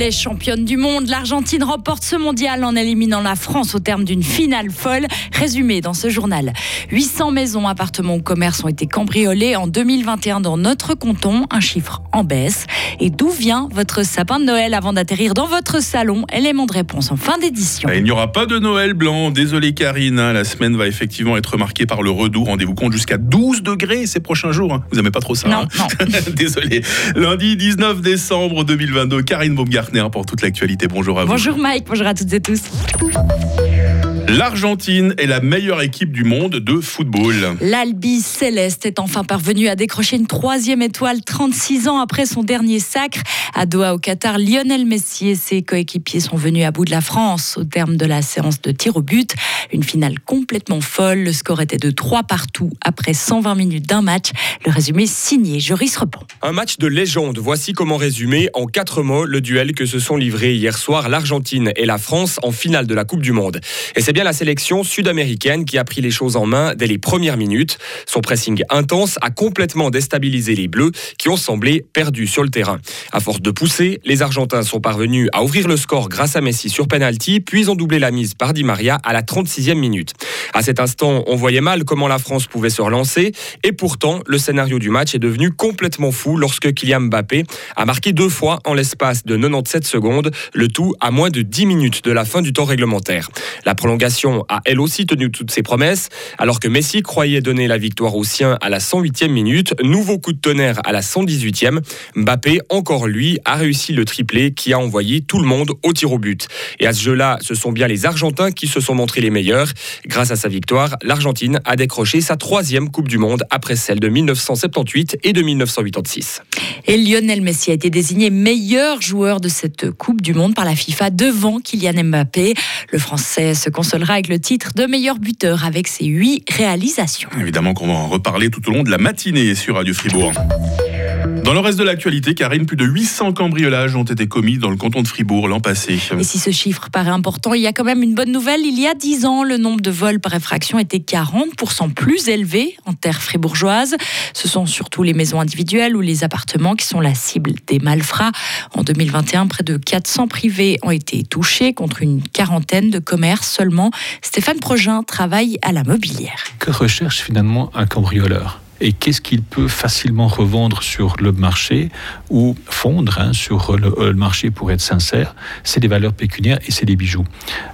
Elle est championne du monde. L'Argentine remporte ce mondial en éliminant la France au terme d'une finale folle. Résumé dans ce journal. 800 maisons, appartements ou commerces ont été cambriolés en 2021 dans notre canton, un chiffre en baisse. Et d'où vient votre sapin de Noël avant d'atterrir dans votre salon? Élément de réponse en fin d'édition. Il n'y aura pas de Noël blanc. Désolé Karine, hein. la semaine va effectivement être marquée par le redoux. Rendez-vous compte jusqu'à 12 degrés ces prochains jours. Hein. Vous n'aimez pas trop ça Non, non. Désolé. Lundi 19 décembre 2022, Karine Baumgartner pour toute l'actualité. Bonjour à vous. Bonjour Mike, bonjour à toutes et tous. L'Argentine est la meilleure équipe du monde de football. L'Albi Céleste est enfin parvenu à décrocher une troisième étoile 36 ans après son dernier sacre. À Doha au Qatar, Lionel Messi et ses coéquipiers sont venus à bout de la France au terme de la séance de tir au but. Une finale complètement folle. Le score était de 3 partout après 120 minutes d'un match. Le résumé signé Joris Repon. Un match de légende. Voici comment résumer en quatre mots le duel que se sont livrés hier soir l'Argentine et la France en finale de la Coupe du Monde. Et c'est bien la sélection sud-américaine qui a pris les choses en main dès les premières minutes. Son pressing intense a complètement déstabilisé les Bleus qui ont semblé perdus sur le terrain. À force de pousser, les Argentins sont parvenus à ouvrir le score grâce à Messi sur penalty, puis ont doublé la mise par Di Maria à la 36e minute. À cet instant, on voyait mal comment la France pouvait se relancer et pourtant, le scénario du match est devenu complètement fou lorsque Kylian Mbappé a marqué deux fois en l'espace de 97 secondes, le tout à moins de 10 minutes de la fin du temps réglementaire. La prolongation a elle aussi tenu toutes ses promesses, alors que Messi croyait donner la victoire aux siens à la 108e minute, nouveau coup de tonnerre à la 118e, Mbappé, encore lui, a réussi le triplé qui a envoyé tout le monde au tir au but. Et à ce jeu-là, ce sont bien les Argentins qui se sont montrés les meilleurs. Grâce à sa victoire, l'Argentine a décroché sa troisième Coupe du Monde après celle de 1978 et de 1986. Et Lionel Messi a été désigné meilleur joueur de cette Coupe du Monde par la FIFA devant Kylian Mbappé. Le Français se consolera avec le titre de meilleur buteur avec ses huit réalisations. Évidemment qu'on va en reparler tout au long de la matinée sur Radio Fribourg. Dans le reste de l'actualité, Karine, plus de 800 cambriolages ont été commis dans le canton de Fribourg l'an passé. Et si ce chiffre paraît important, il y a quand même une bonne nouvelle. Il y a 10 ans, le nombre de vols par effraction était 40% plus élevé en terre fribourgeoise. Ce sont surtout les maisons individuelles ou les appartements qui sont la cible des malfrats. En 2021, près de 400 privés ont été touchés contre une quarantaine de commerces seulement. Stéphane Progin travaille à la mobilière. Que recherche finalement un cambrioleur? Et qu'est-ce qu'il peut facilement revendre sur le marché ou fondre hein, sur le, le, marché pour être sincère, c'est des valeurs pécuniaires et c'est des bijoux.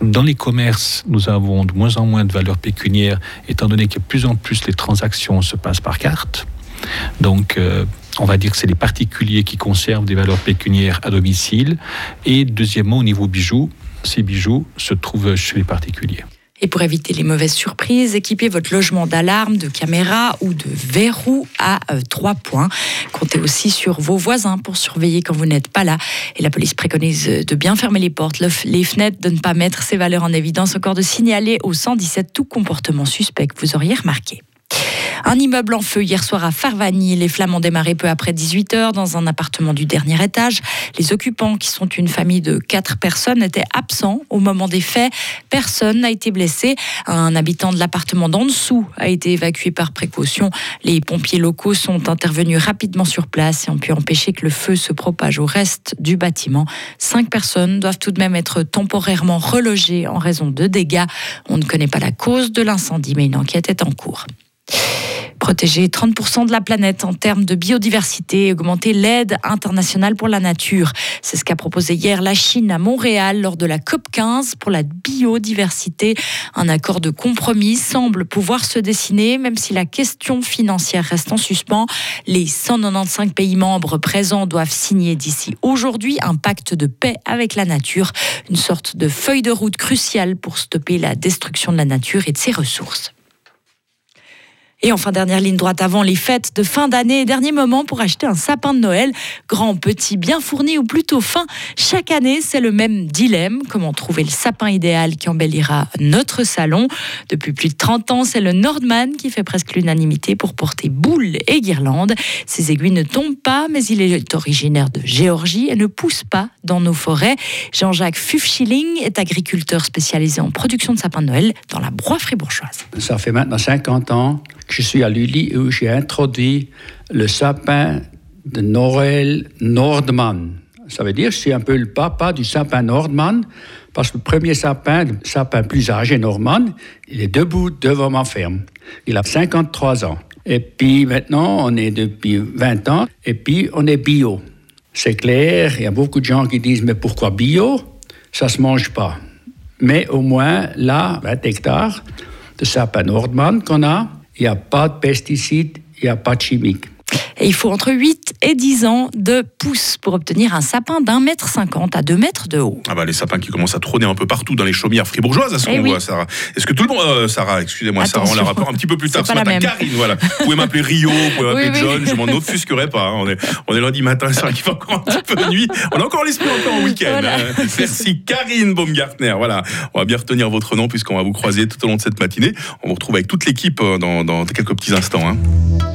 Dans les commerces, nous avons de moins en moins de valeurs pécuniaires, étant donné que plus en plus les transactions se passent par carte. Donc, euh, on va dire que c'est les particuliers qui conservent des valeurs pécuniaires à domicile. Et deuxièmement, au niveau bijoux, ces bijoux se trouvent chez les particuliers. Et pour éviter les mauvaises surprises, équipez votre logement d'alarme, de caméras ou de verrous à euh, trois points. Comptez aussi sur vos voisins pour surveiller quand vous n'êtes pas là. Et la police préconise de bien fermer les portes, les fenêtres, de ne pas mettre ces valeurs en évidence, encore de signaler au 117 tout comportement suspect que vous auriez remarqué. Un immeuble en feu hier soir à Farvagny. Les flammes ont démarré peu après 18h dans un appartement du dernier étage. Les occupants, qui sont une famille de quatre personnes, étaient absents au moment des faits. Personne n'a été blessé. Un habitant de l'appartement d'en dessous a été évacué par précaution. Les pompiers locaux sont intervenus rapidement sur place et ont pu empêcher que le feu se propage au reste du bâtiment. Cinq personnes doivent tout de même être temporairement relogées en raison de dégâts. On ne connaît pas la cause de l'incendie, mais une enquête est en cours protéger 30% de la planète en termes de biodiversité et augmenter l'aide internationale pour la nature. C'est ce qu'a proposé hier la Chine à Montréal lors de la COP 15 pour la biodiversité. Un accord de compromis semble pouvoir se dessiner, même si la question financière reste en suspens. Les 195 pays membres présents doivent signer d'ici aujourd'hui un pacte de paix avec la nature, une sorte de feuille de route cruciale pour stopper la destruction de la nature et de ses ressources. Et enfin, dernière ligne droite avant les fêtes de fin d'année, dernier moment pour acheter un sapin de Noël, grand, petit, bien fourni ou plutôt fin. Chaque année, c'est le même dilemme, comment trouver le sapin idéal qui embellira notre salon. Depuis plus de 30 ans, c'est le Nordman qui fait presque l'unanimité pour porter boules et guirlandes. Ses aiguilles ne tombent pas, mais il est originaire de Géorgie et ne pousse pas dans nos forêts. Jean-Jacques Fufschilling est agriculteur spécialisé en production de sapins de Noël dans la broie fribourgeoise. Ça fait maintenant 50 ans je suis à Lully où j'ai introduit le sapin de Noël Nordman Ça veut dire que je suis un peu le papa du sapin Nordman, parce que le premier sapin, le sapin plus âgé Nordman, il est debout devant ma ferme. Il a 53 ans. Et puis maintenant, on est depuis 20 ans, et puis on est bio. C'est clair, il y a beaucoup de gens qui disent, mais pourquoi bio? Ça se mange pas. Mais au moins, là, 20 hectares de sapin Nordman qu'on a, il n'y a pas de pesticides, il n'y a pas de chimiques. Et il faut entre 8 et 10 ans de pouces pour obtenir un sapin d'un mètre cinquante à deux mètres de haut. Ah bah les sapins qui commencent à trôner un peu partout dans les chaumières fribourgeoises à ce Eh qu'on oui. voit, Sarah. Est-ce que tout le monde, euh, Sarah, excusez-moi, Sarah, on la rappelle un petit peu plus tard ce matin. Karine, voilà. Vous pouvez m'appeler Rio, vous pouvez m'appeler Oui, oui. John, je m'en offusquerai pas. hein. On est, on est lundi matin, c'est vrai qu'il fait encore un petit peu de nuit. On a encore l'esprit encore en week-end. Voilà. hein. Merci Karine Baumgartner. Voilà, on va bien retenir votre nom puisqu'on va vous croiser tout au long de cette matinée. On vous retrouve avec toute l'équipe euh, dans, dans quelques petits instants. hein.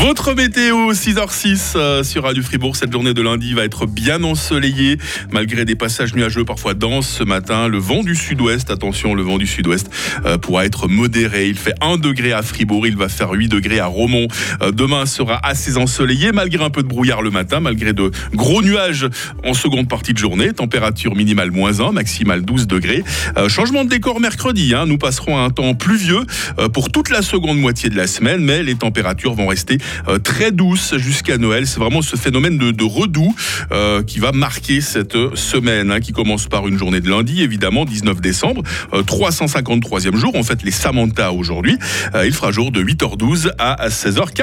Votre météo 6h06 euh, sur Radio Fribourg. Cette journée de lundi va être bien ensoleillée malgré des passages nuageux parfois denses ce matin. Le vent du sud-ouest, attention, le vent du sud-ouest euh, pourra être modéré. Il fait 1 degré à Fribourg, il va faire 8 degrés à Romont. Euh, demain sera assez ensoleillé malgré un peu de brouillard le matin, malgré de gros nuages en seconde partie de journée. Température minimale moins 1, maximale 12 degrés. Changement de décor mercredi. hein. Nous passerons à un temps pluvieux pour toute la seconde moitié de la semaine, mais les températures vont rester très douces jusqu'à Noël. C'est vraiment ce phénomène de, redoux euh, qui va marquer cette semaine, hein, qui commence par une journée de lundi, évidemment, 19 décembre, euh, 353e jour. On fête les Samantha aujourd'hui. Euh, il fera jour de 8h12 à 16h40.